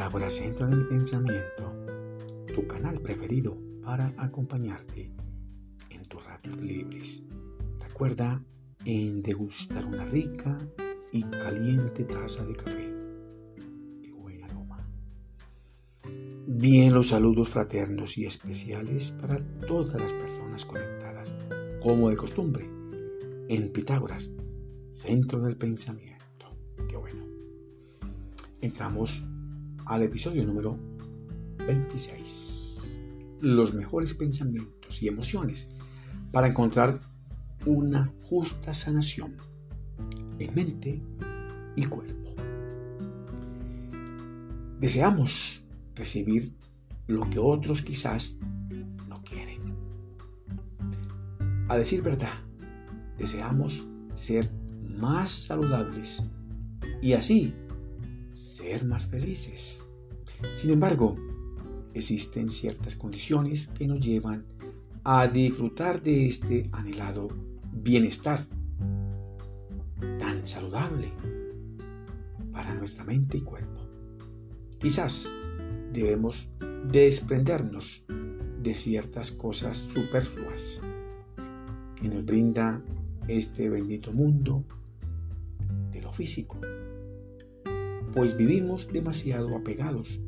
Pitágoras Centro en el Pensamiento, tu canal preferido para acompañarte en tus ratos libres. Recuerda en degustar una rica y caliente taza de café. Qué buen aroma. Bien los saludos fraternos y especiales para todas las personas conectadas, como de costumbre, en Pitágoras, Centro del Pensamiento. Qué bueno. Entramos al episodio número 26. Los mejores pensamientos y emociones para encontrar una justa sanación en mente y cuerpo. Deseamos recibir lo que otros quizás no quieren. A decir verdad, deseamos ser más saludables y así más felices. Sin embargo, existen ciertas condiciones que nos llevan a disfrutar de este anhelado bienestar tan saludable para nuestra mente y cuerpo. Quizás debemos desprendernos de ciertas cosas superfluas que nos brinda este bendito mundo de lo físico pues vivimos demasiado apegados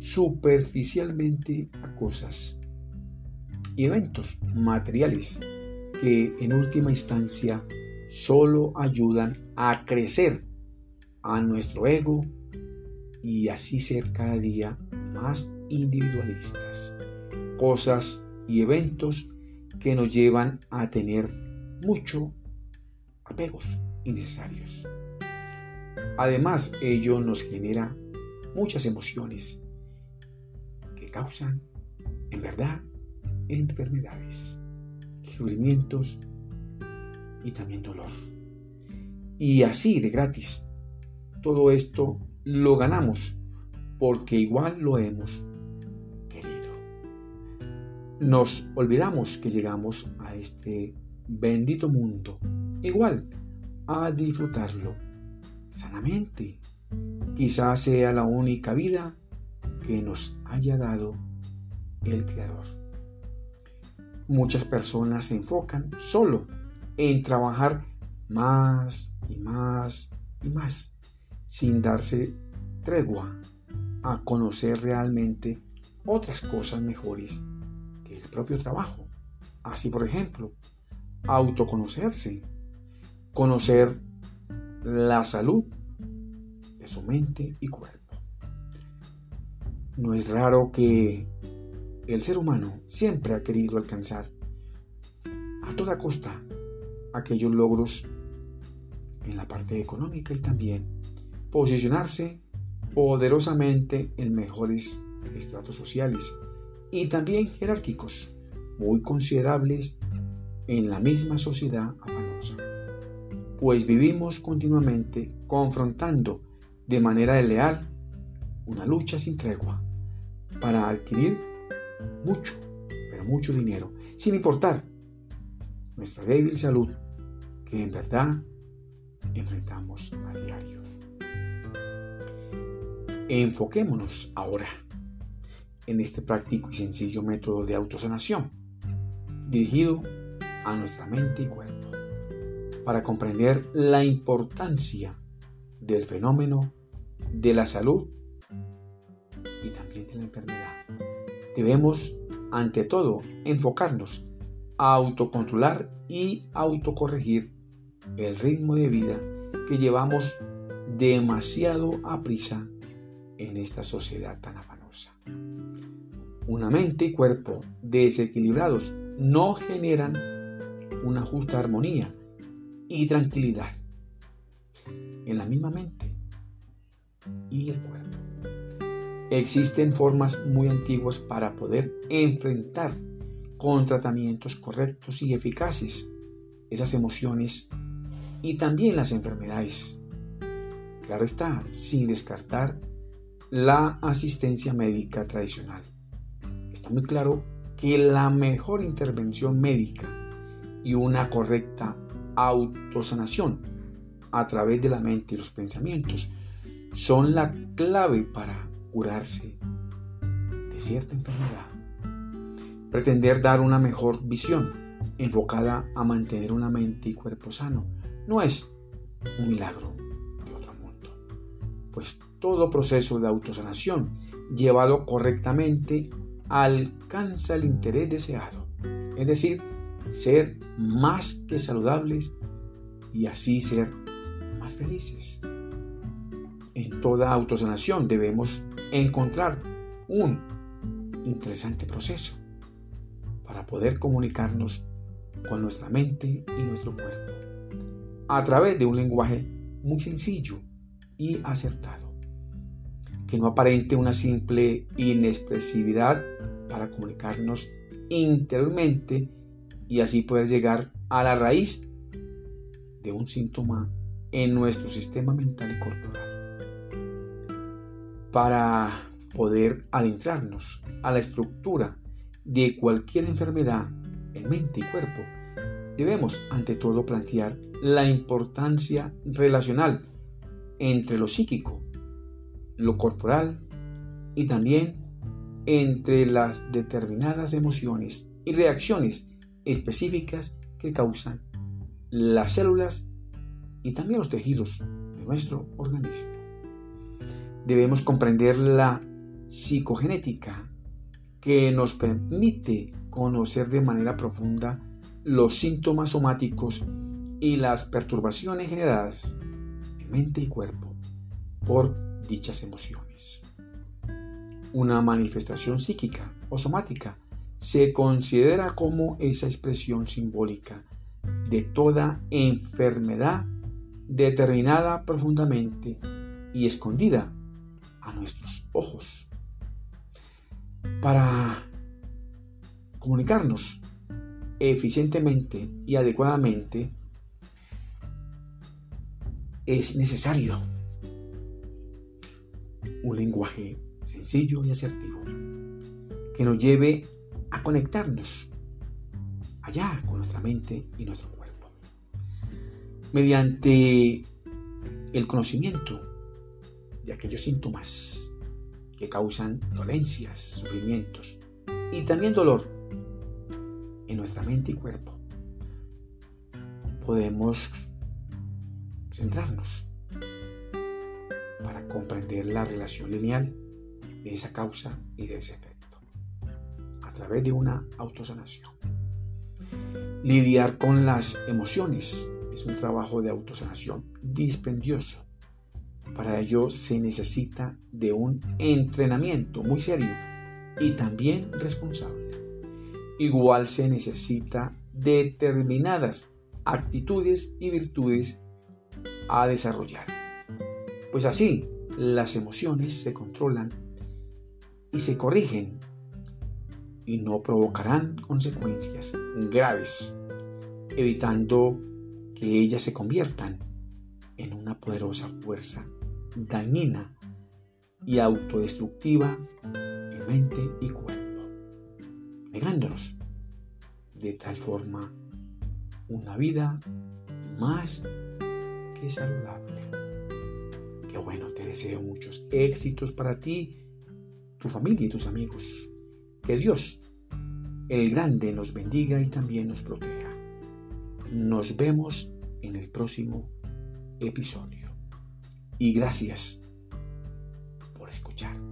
superficialmente a cosas y eventos materiales que en última instancia solo ayudan a crecer a nuestro ego y así ser cada día más individualistas. Cosas y eventos que nos llevan a tener mucho apegos innecesarios. Además, ello nos genera muchas emociones que causan, en verdad, enfermedades, sufrimientos y también dolor. Y así de gratis, todo esto lo ganamos porque igual lo hemos querido. Nos olvidamos que llegamos a este bendito mundo, igual a disfrutarlo sanamente. Quizás sea la única vida que nos haya dado el Creador. Muchas personas se enfocan solo en trabajar más y más y más, sin darse tregua a conocer realmente otras cosas mejores que el propio trabajo. Así, por ejemplo, autoconocerse, conocer la salud de su mente y cuerpo. No es raro que el ser humano siempre ha querido alcanzar a toda costa aquellos logros en la parte económica y también posicionarse poderosamente en mejores estratos sociales y también jerárquicos muy considerables en la misma sociedad pues vivimos continuamente confrontando de manera desleal una lucha sin tregua para adquirir mucho, pero mucho dinero, sin importar nuestra débil salud que en verdad enfrentamos a diario. Enfoquémonos ahora en este práctico y sencillo método de autosanación dirigido a nuestra mente y cuerpo para comprender la importancia del fenómeno de la salud y también de la enfermedad. Debemos, ante todo, enfocarnos a autocontrolar y autocorregir el ritmo de vida que llevamos demasiado a prisa en esta sociedad tan afanosa. Una mente y cuerpo desequilibrados no generan una justa armonía y tranquilidad en la misma mente y el cuerpo. Existen formas muy antiguas para poder enfrentar con tratamientos correctos y eficaces esas emociones y también las enfermedades. Claro está, sin descartar la asistencia médica tradicional. Está muy claro que la mejor intervención médica y una correcta autosanación a través de la mente y los pensamientos son la clave para curarse de cierta enfermedad. Pretender dar una mejor visión enfocada a mantener una mente y cuerpo sano no es un milagro de otro mundo, pues todo proceso de autosanación llevado correctamente alcanza el interés deseado, es decir, ser más que saludables y así ser más felices. En toda autosanación debemos encontrar un interesante proceso para poder comunicarnos con nuestra mente y nuestro cuerpo a través de un lenguaje muy sencillo y acertado, que no aparente una simple inexpresividad para comunicarnos interiormente y así poder llegar a la raíz de un síntoma en nuestro sistema mental y corporal. Para poder adentrarnos a la estructura de cualquier enfermedad en mente y cuerpo, debemos ante todo plantear la importancia relacional entre lo psíquico, lo corporal y también entre las determinadas emociones y reacciones específicas que causan las células y también los tejidos de nuestro organismo. Debemos comprender la psicogenética que nos permite conocer de manera profunda los síntomas somáticos y las perturbaciones generadas en mente y cuerpo por dichas emociones. Una manifestación psíquica o somática se considera como esa expresión simbólica de toda enfermedad determinada profundamente y escondida a nuestros ojos. Para comunicarnos eficientemente y adecuadamente es necesario un lenguaje sencillo y asertivo que nos lleve conectarnos allá con nuestra mente y nuestro cuerpo. Mediante el conocimiento de aquellos síntomas que causan dolencias, sufrimientos y también dolor en nuestra mente y cuerpo, podemos centrarnos para comprender la relación lineal de esa causa y de ese efecto a través de una autosanación. Lidiar con las emociones es un trabajo de autosanación dispendioso. Para ello se necesita de un entrenamiento muy serio y también responsable. Igual se necesita determinadas actitudes y virtudes a desarrollar. Pues así las emociones se controlan y se corrigen y no provocarán consecuencias graves, evitando que ellas se conviertan en una poderosa fuerza dañina y autodestructiva en mente y cuerpo, negándonos de tal forma una vida más que saludable. Qué bueno, te deseo muchos éxitos para ti, tu familia y tus amigos. Que Dios, el grande, nos bendiga y también nos proteja. Nos vemos en el próximo episodio. Y gracias por escuchar.